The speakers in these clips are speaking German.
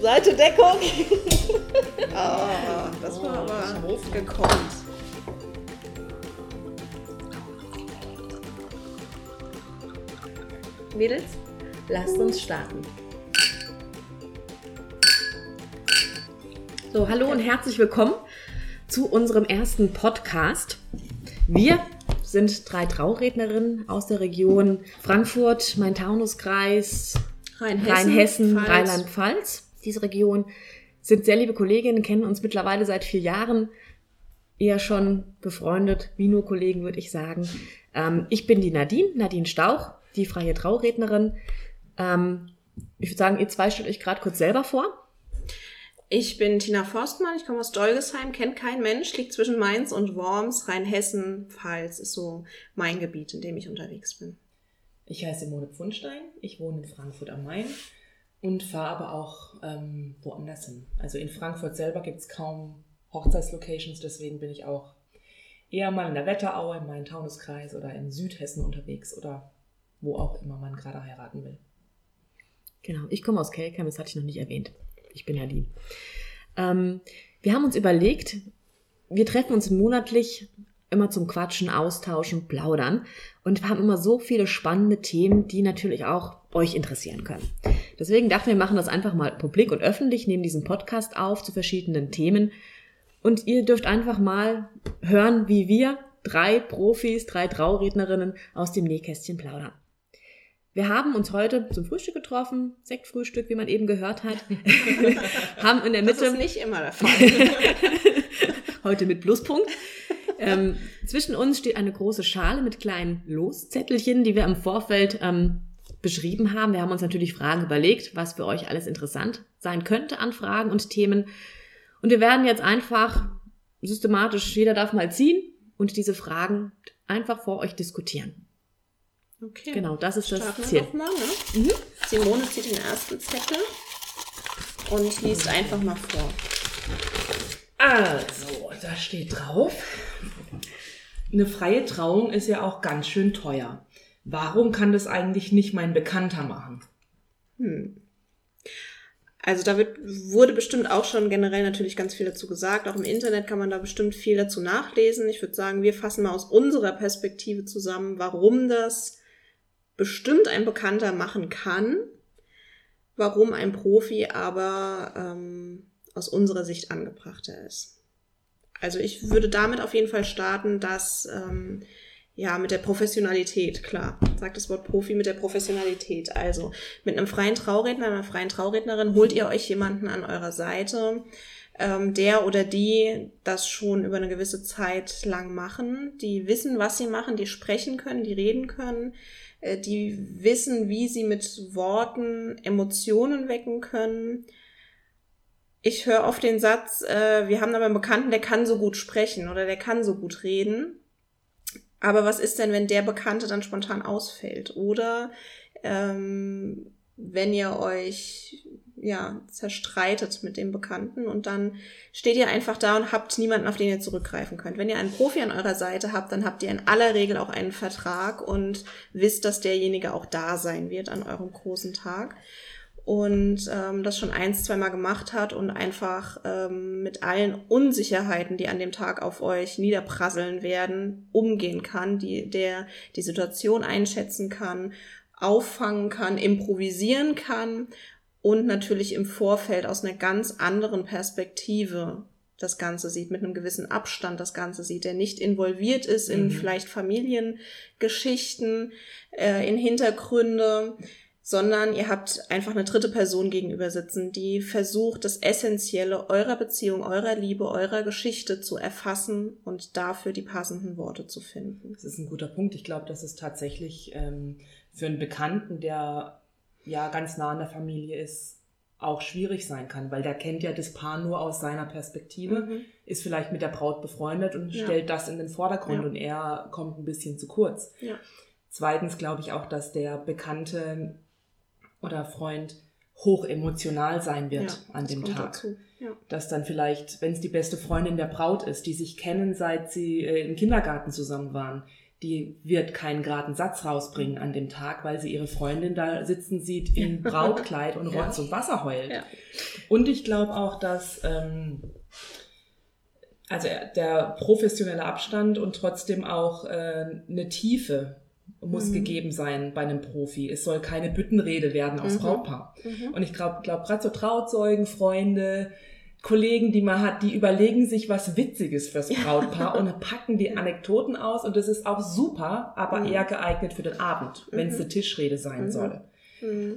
Seite Deckung. Ah, das war aber gekonnt. Mädels, lasst uns starten. So, hallo und herzlich willkommen zu unserem ersten Podcast. Wir sind drei Traurednerinnen aus der Region Frankfurt, Main-Taunus-Kreis, Rheinhessen, Rheinland-Pfalz. Diese Region sind sehr liebe Kolleginnen, kennen uns mittlerweile seit vier Jahren, eher schon befreundet, wie nur Kollegen, würde ich sagen. Ähm, ich bin die Nadine, Nadine Stauch, die freie Traurednerin. Ähm, ich würde sagen, ihr zwei stellt euch gerade kurz selber vor. Ich bin Tina Forstmann, ich komme aus Dolgesheim, kennt kein Mensch, liegt zwischen Mainz und Worms, Rheinhessen, Pfalz ist so mein Gebiet, in dem ich unterwegs bin. Ich heiße Simone Pfundstein, ich wohne in Frankfurt am Main und fahre aber auch ähm, woanders hin. Also in Frankfurt selber gibt es kaum Hochzeitslocations, deswegen bin ich auch eher mal in der Wetterau, im Main-Taunus-Kreis oder in Südhessen unterwegs oder wo auch immer man gerade heiraten will. Genau, ich komme aus Kelkheim, das hatte ich noch nicht erwähnt. Ich bin ja die. Ähm, wir haben uns überlegt, wir treffen uns monatlich immer zum Quatschen, Austauschen, Plaudern und wir haben immer so viele spannende Themen, die natürlich auch euch interessieren können. Deswegen dachten wir, machen das einfach mal publik und öffentlich, nehmen diesen Podcast auf zu verschiedenen Themen und ihr dürft einfach mal hören, wie wir drei Profis, drei Traurednerinnen aus dem Nähkästchen plaudern. Wir haben uns heute zum Frühstück getroffen, Sektfrühstück, wie man eben gehört hat. haben in der Mitte. Das ist nicht immer der Fall. heute mit Pluspunkt. Ähm, zwischen uns steht eine große Schale mit kleinen Loszettelchen, die wir im Vorfeld ähm, beschrieben haben. Wir haben uns natürlich Fragen überlegt, was für euch alles interessant sein könnte an Fragen und Themen. Und wir werden jetzt einfach systematisch, jeder darf mal ziehen und diese Fragen einfach vor euch diskutieren. Okay. Genau, das ist das Starten Ziel. Wir doch mal, ne? mhm. Simone zieht den ersten Zettel und liest einfach mal vor. Also, da steht drauf. Eine freie Trauung ist ja auch ganz schön teuer. Warum kann das eigentlich nicht mein Bekannter machen? Hm. Also da wird, wurde bestimmt auch schon generell natürlich ganz viel dazu gesagt. Auch im Internet kann man da bestimmt viel dazu nachlesen. Ich würde sagen, wir fassen mal aus unserer Perspektive zusammen, warum das bestimmt ein Bekannter machen kann, warum ein Profi aber ähm, aus unserer Sicht angebrachter ist. Also ich würde damit auf jeden Fall starten, dass ähm, ja mit der Professionalität, klar, sagt das Wort Profi mit der Professionalität. Also mit einem freien Trauredner, einer freien Traurednerin holt ihr euch jemanden an eurer Seite, ähm, der oder die das schon über eine gewisse Zeit lang machen, die wissen, was sie machen, die sprechen können, die reden können, äh, die wissen, wie sie mit Worten Emotionen wecken können. Ich höre oft den Satz, äh, wir haben aber einen Bekannten, der kann so gut sprechen oder der kann so gut reden. Aber was ist denn, wenn der Bekannte dann spontan ausfällt? Oder ähm, wenn ihr euch ja, zerstreitet mit dem Bekannten und dann steht ihr einfach da und habt niemanden, auf den ihr zurückgreifen könnt. Wenn ihr einen Profi an eurer Seite habt, dann habt ihr in aller Regel auch einen Vertrag und wisst, dass derjenige auch da sein wird an eurem großen Tag und ähm, das schon eins, zweimal gemacht hat und einfach ähm, mit allen Unsicherheiten, die an dem Tag auf euch niederprasseln werden, umgehen kann, die, der die Situation einschätzen kann, auffangen kann, improvisieren kann und natürlich im Vorfeld aus einer ganz anderen Perspektive das Ganze sieht, mit einem gewissen Abstand das Ganze sieht, der nicht involviert ist in mhm. vielleicht Familiengeschichten, äh, in Hintergründe, sondern ihr habt einfach eine dritte Person gegenüber sitzen, die versucht, das Essentielle eurer Beziehung, eurer Liebe, eurer Geschichte zu erfassen und dafür die passenden Worte zu finden. Das ist ein guter Punkt. Ich glaube, das ist tatsächlich ähm, für einen Bekannten, der ja ganz nah an der Familie ist, auch schwierig sein kann, weil der kennt ja das Paar nur aus seiner Perspektive, mhm. ist vielleicht mit der Braut befreundet und ja. stellt das in den Vordergrund ja. und er kommt ein bisschen zu kurz. Ja. Zweitens glaube ich auch, dass der Bekannte oder Freund hoch emotional sein wird an dem Tag. Dass dann vielleicht, wenn es die beste Freundin der Braut ist, die sich kennen, seit sie äh, im Kindergarten zusammen waren, die wird keinen geraden Satz rausbringen an dem Tag, weil sie ihre Freundin da sitzen sieht in Brautkleid und Rotz und Wasser heult. Ja. Und ich glaube auch, dass ähm, also der professionelle Abstand und trotzdem auch äh, eine Tiefe muss Mhm. gegeben sein bei einem Profi. Es soll keine Büttenrede werden aufs Mhm. Brautpaar. Mhm. Und ich glaube, glaub, gerade so Trauzeugen, Freunde, Kollegen, die man hat, die überlegen sich was Witziges fürs Brautpaar und packen die Anekdoten aus und das ist auch super, aber Mhm. eher geeignet für den Abend, wenn es Mhm. eine Tischrede sein Mhm. soll.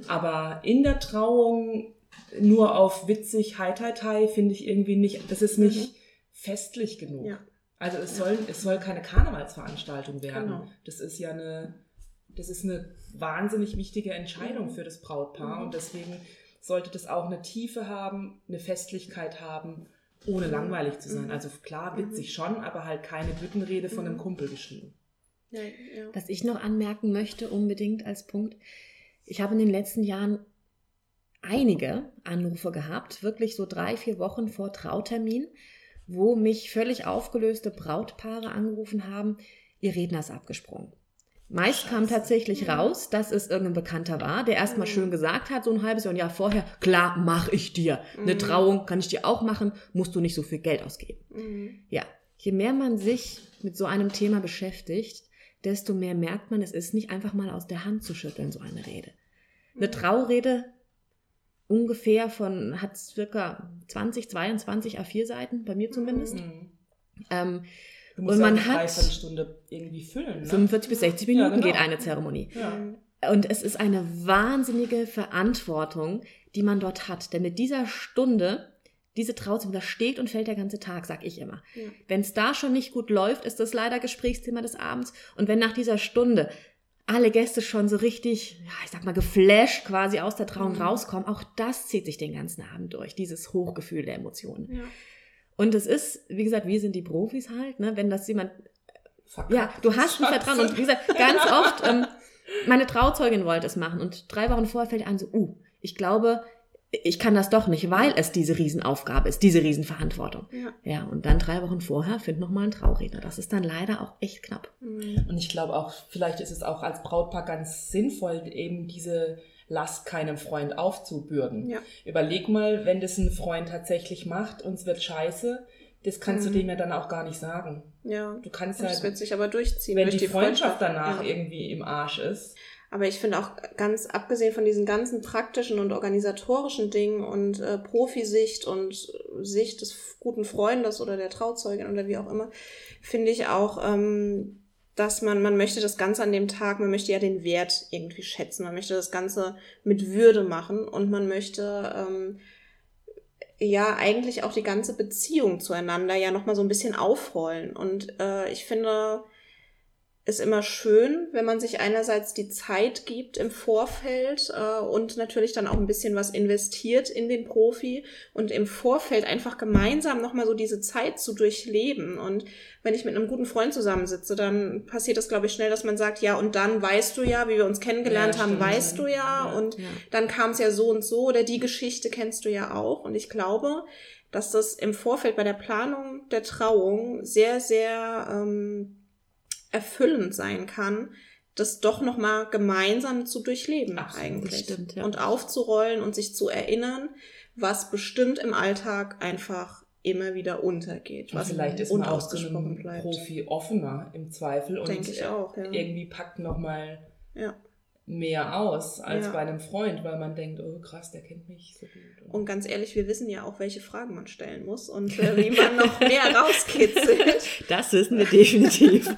Aber in der Trauung nur auf witzig, hi, hi, hi, finde ich irgendwie nicht, das ist nicht festlich genug. Ja. Also es soll, es soll keine Karnevalsveranstaltung werden. Genau. Das ist ja eine, das ist eine wahnsinnig wichtige Entscheidung Mhm. für das Brautpaar Mhm. und deswegen sollte das auch eine Tiefe haben, eine Festlichkeit haben, ohne langweilig zu sein. Mhm. Also klar, witzig schon, aber halt keine Büttenrede von einem Mhm. Kumpel geschrieben. Ja, ja. Was ich noch anmerken möchte, unbedingt als Punkt, ich habe in den letzten Jahren einige Anrufe gehabt, wirklich so drei, vier Wochen vor Trautermin, wo mich völlig aufgelöste Brautpaare angerufen haben, ihr Redner ist abgesprungen. Meist kam tatsächlich Mhm. raus, dass es irgendein Bekannter war, der erstmal Mhm. schön gesagt hat, so ein halbes Jahr, ein Jahr vorher, klar, mach ich dir. Eine Mhm. Trauung kann ich dir auch machen, musst du nicht so viel Geld ausgeben. Mhm. Ja, je mehr man sich mit so einem Thema beschäftigt, desto mehr merkt man, es ist nicht einfach mal aus der Hand zu schütteln, so eine Rede. Eine Traurede ungefähr von, hat circa 20, 22 A4 Seiten, bei mir zumindest. Mhm. Ähm, Du musst Und ja man eine hat- Dreiviertelstunde irgendwie füllen. Ne? 45 bis 60 Ja, Minuten genau. geht eine Zeremonie. Ja. Und es ist eine wahnsinnige Verantwortung, die man dort hat. Denn mit dieser Stunde, diese Trauzeremonie, da steht und fällt der ganze Tag, sag ich immer. Ja. Wenn es da schon nicht gut läuft, ist das leider Gesprächsthema des Abends. Und wenn nach dieser Stunde alle Gäste schon so richtig, ja, ich sag mal, geflasht quasi aus der Trauung Mhm. rauskommen, auch das zieht sich den ganzen Abend durch, dieses Hochgefühl der Emotionen. Ja. Und es ist, wie gesagt, wir sind die Profis halt, ne? wenn das jemand Verkackt. ja, du hast ein Vertrauen. Und wie gesagt, ganz oft, ähm, meine Trauzeugin wollte es machen und drei Wochen vorher fällt ein so, uh, ich glaube, ich kann das doch nicht, weil es diese Riesenaufgabe ist, diese Riesenverantwortung. Ja. Ja, und dann drei Wochen vorher find noch mal ein Trauredner. Das ist dann leider auch echt knapp. Mhm. Und ich glaube auch, vielleicht ist es auch als Brautpaar ganz sinnvoll, eben diese Last keinem Freund aufzubürden. Ja. Überleg mal, wenn das ein Freund tatsächlich macht und es wird scheiße, das kannst Mhm. du dem ja dann auch gar nicht sagen. ja. Du kannst Das ja, wird sich aber durchziehen. wenn durch die Freundschaft danach Ja. irgendwie im Arsch ist. Aber ich finde auch ganz abgesehen von diesen ganzen praktischen und organisatorischen Dingen und äh, Profisicht und äh, Sicht des guten Freundes oder der Trauzeugin oder wie auch immer, finde ich auch, ähm, dass man, man möchte das Ganze an dem Tag, man möchte ja den Wert irgendwie schätzen, man möchte das Ganze mit Würde machen und man möchte ähm, ja eigentlich auch die ganze Beziehung zueinander ja nochmal so ein bisschen aufrollen. Und äh, ich finde es immer schön, wenn man sich einerseits die Zeit gibt im Vorfeld äh, und natürlich dann auch ein bisschen was investiert in den Profi und im Vorfeld einfach gemeinsam nochmal so diese Zeit zu durchleben. Und wenn ich mit einem guten Freund zusammensitze, dann passiert das, glaube ich, schnell, dass man sagt, ja, und dann weißt du ja, wie wir uns kennengelernt Ja, haben, weißt du ja. Ja. Und Ja. dann kam es ja so und so oder die Geschichte kennst du ja auch. Und ich glaube, dass das im Vorfeld bei der Planung der Trauung sehr, sehr ähm, erfüllend sein kann, das doch noch mal gemeinsam zu durchleben Absolut, eigentlich stimmt, ja. und aufzurollen und sich zu erinnern, was bestimmt im Alltag einfach immer wieder untergeht, Und was vielleicht ist man auch unausgesprochen einem bleibt. Profi offener im Zweifel und Denke ich auch, ja. irgendwie packt noch mal Ja. mehr aus als Ja. bei einem Freund, weil man denkt, oh krass, der kennt mich so gut. Und ganz ehrlich, wir wissen ja auch, welche Fragen man stellen muss und äh, wie man noch mehr rauskitzelt. Das wissen wir definitiv.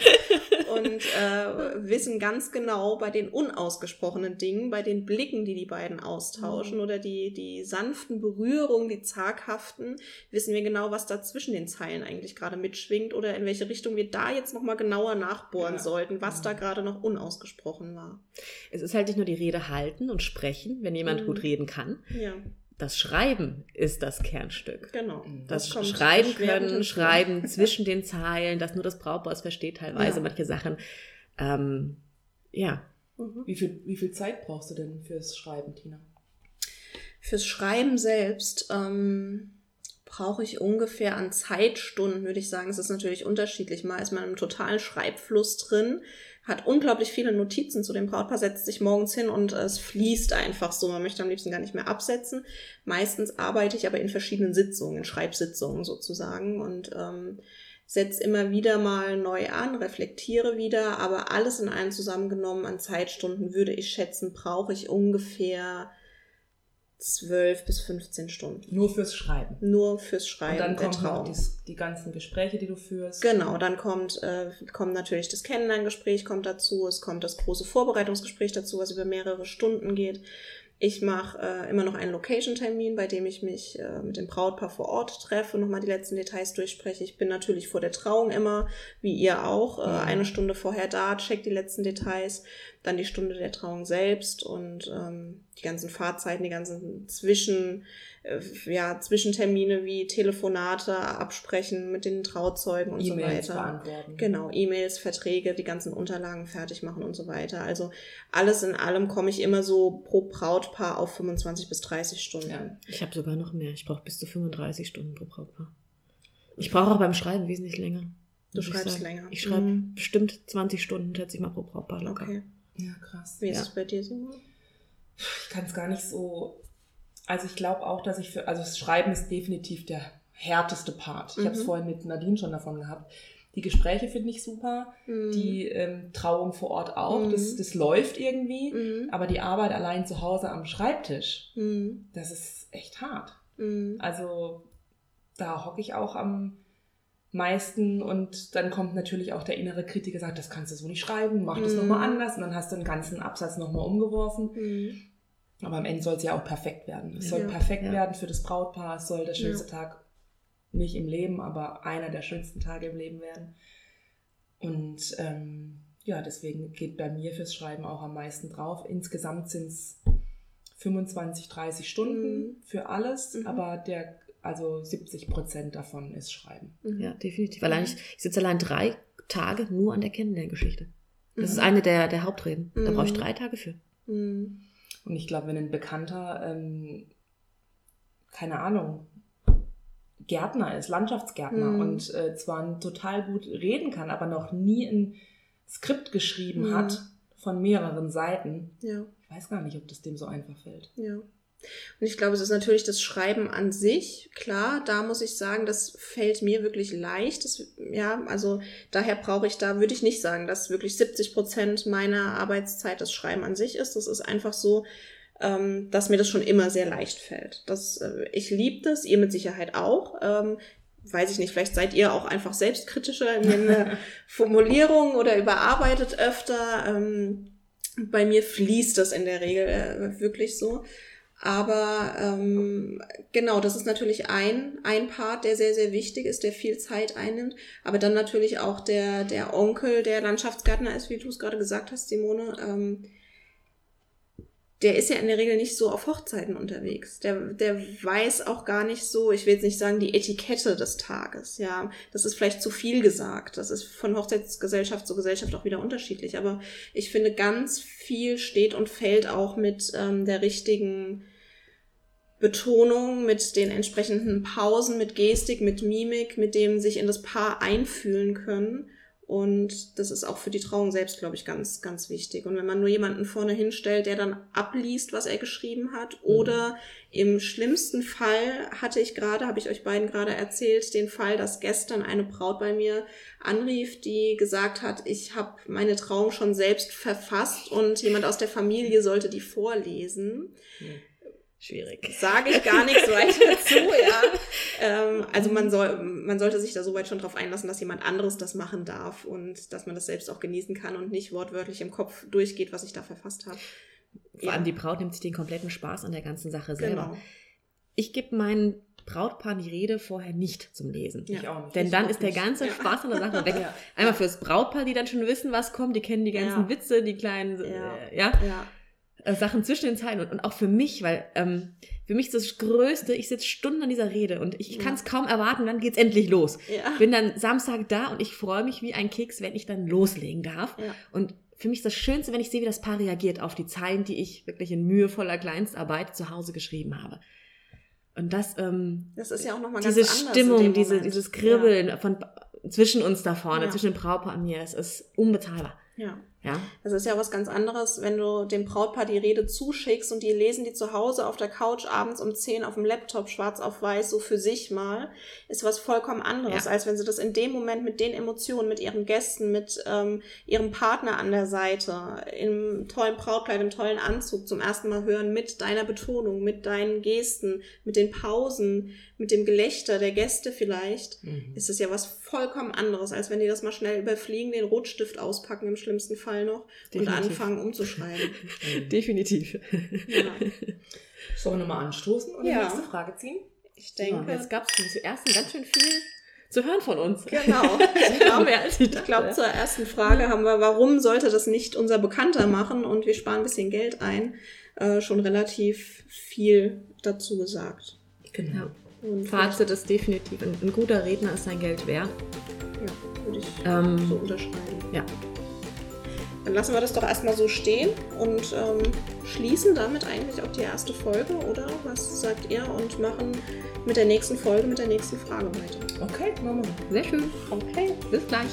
Und äh, wissen ganz genau bei den unausgesprochenen Dingen, bei den Blicken, die die beiden austauschen oder die, die sanften Berührungen, die zaghaften, wissen wir genau, was da zwischen den Zeilen eigentlich gerade mitschwingt oder in welche Richtung wir da jetzt nochmal genauer nachbohren Ja. sollten, was Mhm. da gerade noch unausgesprochen war. es ist halt nicht nur die Rede halten und sprechen, wenn jemand Mhm. gut reden kann. Ja, Das Schreiben ist das Kernstück. genau. Das, kommt Schreiben können. Schreiben zwischen den Zeilen, dass nur das Brautpaar es versteht teilweise Ja. manche Sachen. Ähm, ja, Mhm. Wie viel, wie viel Zeit brauchst du denn fürs Schreiben, Tina? Fürs Schreiben selbst ähm, brauche ich ungefähr an Zeitstunden, würde ich sagen. Es ist natürlich unterschiedlich. Mal ist man im totalen Schreibfluss drin, hat unglaublich viele Notizen zu dem Brautpaar, setzt sich morgens hin und es fließt einfach so. Man möchte am liebsten gar nicht mehr absetzen. Meistens arbeite ich aber in verschiedenen Sitzungen, in Schreibsitzungen sozusagen und ähm, setze immer wieder mal neu an, reflektiere wieder, aber alles in allem zusammengenommen an Zeitstunden würde ich schätzen, brauche ich ungefähr 12 bis 15 Stunden. Nur fürs Schreiben. Nur fürs Schreiben. Und dann kommen noch die, die, ganzen Gespräche, die du führst. Genau, dann kommt, äh, kommt natürlich das Kennenlerngespräch kommt dazu, es kommt das große Vorbereitungsgespräch dazu, was über mehrere Stunden geht. Ich mache äh, immer noch einen Location-Termin, bei dem ich mich äh, mit dem Brautpaar vor Ort treffe, nochmal die letzten Details durchspreche. Ich bin natürlich vor der Trauung immer, wie ihr auch, äh, mhm. eine Stunde vorher da, check die letzten Details, dann die Stunde der Trauung selbst und ähm, die ganzen Fahrzeiten, die ganzen Zwischen, äh, ja, Zwischentermine wie Telefonate absprechen mit den Trauzeugen und e so weiter. Beantworten. Genau, E-Mails, Verträge, die ganzen Unterlagen fertig machen und so weiter. Also alles in allem komme ich immer so pro Brautpaar auf 25 bis 30 Stunden. Ja. Ich habe sogar noch mehr. Ich brauche bis zu 35 Stunden pro Brautpaar. Ich brauche auch beim Schreiben wesentlich länger. Du schreibst länger. Ich schreibe mhm. bestimmt 20 Stunden, schätze ich mal, pro Brautpaar locker. Okay. Ja, krass. Wie ist ja. es bei dir, Simon? Ich kann es gar nicht so. Also ich glaube auch, dass ich für. Also das Schreiben ist definitiv der härteste Part. Ich mhm. habe es vorhin mit Nadine schon davon gehabt. Die Gespräche finde ich super, mhm. die ähm, Trauung vor Ort auch, mhm. das, das läuft irgendwie, mhm. aber die Arbeit allein zu Hause am Schreibtisch, mhm. das ist echt hart. Mhm. Also da hocke ich auch am meisten und dann kommt natürlich auch der innere Kritiker, sagt, das kannst du so nicht schreiben, mach das mhm. nochmal anders und dann hast du den ganzen Absatz nochmal umgeworfen. Mhm. Aber am Ende soll es ja auch perfekt werden. Es soll ja, perfekt ja. werden für das Brautpaar, es soll der schönste ja. Tag nicht im Leben, aber einer der schönsten Tage im Leben werden. Und ähm, ja, deswegen geht bei mir fürs Schreiben auch am meisten drauf. Insgesamt sind es 25, 30 Stunden mhm. für alles, mhm. aber der also 70 Prozent davon ist Schreiben. Mhm. Ja, definitiv. Allein ich, ich sitze allein drei Tage nur an der Kennenlerngeschichte. Das mhm. ist eine der, der Hauptreden. Da brauche ich mhm. drei Tage für. Mhm. Und ich glaube, wenn ein Bekannter, ähm, keine Ahnung, Gärtner ist, Landschaftsgärtner mhm. und äh, zwar total gut reden kann, aber noch nie ein Skript geschrieben mhm. hat von mehreren Seiten. Ja. Ich weiß gar nicht, ob das dem so einfach fällt. Ja. Und ich glaube, es ist natürlich das Schreiben an sich. Klar, da muss ich sagen, das fällt mir wirklich leicht. Das, ja, also daher brauche ich da, würde ich nicht sagen, dass wirklich 70 Prozent meiner Arbeitszeit das Schreiben an sich ist. Das ist einfach so, ähm, dass mir das schon immer sehr leicht fällt. Das, äh, ich liebe das, ihr mit Sicherheit auch. Ähm, weiß ich nicht, vielleicht seid ihr auch einfach selbstkritischer in den Formulierungen oder überarbeitet öfter. Ähm, bei mir fließt das in der Regel äh, wirklich so. Aber ähm, genau, das ist natürlich ein, ein Part, der sehr, sehr wichtig ist, der viel Zeit einnimmt. Aber dann natürlich auch der, der Onkel, der Landschaftsgärtner ist, wie du es gerade gesagt hast, Simone. Ähm, der ist ja in der Regel nicht so auf Hochzeiten unterwegs. Der, der weiß auch gar nicht so, ich will jetzt nicht sagen, die Etikette des Tages. Ja, das ist vielleicht zu viel gesagt. Das ist von Hochzeitsgesellschaft zu Gesellschaft auch wieder unterschiedlich. Aber ich finde, ganz viel steht und fällt auch mit ähm, der richtigen Betonung, mit den entsprechenden Pausen, mit Gestik, mit Mimik, mit dem sich in das Paar einfühlen können. Und das ist auch für die Trauung selbst, glaube ich, ganz, ganz wichtig. Und wenn man nur jemanden vorne hinstellt, der dann abliest, was er geschrieben hat, mhm. oder im schlimmsten Fall hatte ich gerade, habe ich euch beiden gerade erzählt, den Fall, dass gestern eine Braut bei mir anrief, die gesagt hat, ich habe meine Trauung schon selbst verfasst und jemand aus der Familie sollte die vorlesen. Mhm schwierig. Sage ich gar nichts weiter zu, ja. Ähm, also man soll, man sollte sich da so weit schon drauf einlassen, dass jemand anderes das machen darf und dass man das selbst auch genießen kann und nicht wortwörtlich im Kopf durchgeht, was ich da verfasst habe. Vor ja. allem die Braut nimmt sich den kompletten Spaß an der ganzen Sache selber. Genau. Ich gebe meinen Brautpaar die Rede vorher nicht zum Lesen. Ja. Ich auch nicht. Denn ich dann ist der ganze Spaß an der Sache weg. Ja. Einmal fürs Brautpaar, die dann schon wissen, was kommt, die kennen die ganzen ja. Witze, die kleinen, äh, ja. Äh, Sachen zwischen den Zeilen und, und auch für mich, weil ähm, für mich ist das Größte, ich sitze Stunden an dieser Rede und ich ja. kann es kaum erwarten, dann geht's endlich los. Ja. Bin dann Samstag da und ich freue mich wie ein Keks, wenn ich dann loslegen darf. Ja. Und für mich ist das Schönste, wenn ich sehe, wie das Paar reagiert auf die Zeilen, die ich wirklich in mühevoller Kleinstarbeit zu Hause geschrieben habe. Und das, ähm, Das ist ja auch nochmal diese Stimmung, diese, dieses Kribbeln von zwischen uns da vorne, zwischen dem Brautpaar und mir, es ist unbezahlbar. Ja. Ja. Das ist ja was ganz anderes, wenn du dem Brautpaar die Rede zuschickst und die lesen die zu Hause auf der Couch abends um 10 auf dem Laptop schwarz auf weiß so für sich mal, ist was vollkommen anderes, Ja. als wenn sie das in dem Moment mit den Emotionen, mit ihren Gästen, mit ähm, ihrem Partner an der Seite, im tollen Brautkleid, im tollen Anzug zum ersten Mal hören, mit deiner Betonung, mit deinen Gesten, mit den Pausen, mit dem Gelächter der Gäste vielleicht, Mhm. ist es ja was vollkommen anderes, als wenn die das mal schnell überfliegen, den Rotstift auspacken im schlimmsten Fall noch und Definitiv. anfangen umzuschreiben. Definitiv. ja. Sollen wir nochmal anstoßen und Ja. die nächste Frage ziehen? Ich Ja, denke, jetzt gab es zuerst ganz schön viel zu hören von uns. genau. Ich glaube, ich glaube, zur ersten Frage haben wir, warum sollte das nicht unser Bekannter machen und wir sparen ein bisschen Geld ein, äh, schon relativ viel dazu gesagt. Genau. Ja. Und Fazit ist definitiv, ein, ein guter Redner ist sein Geld wert. Ja, würde ich Ähm, so unterschreiben. Ja. Dann lassen wir das doch erstmal so stehen und ähm, schließen damit eigentlich auch die erste Folge, oder? Was sagt ihr? Und machen mit der nächsten Folge, mit der nächsten Frage weiter. Okay, machen wir. Sehr schön. Okay. Bis gleich.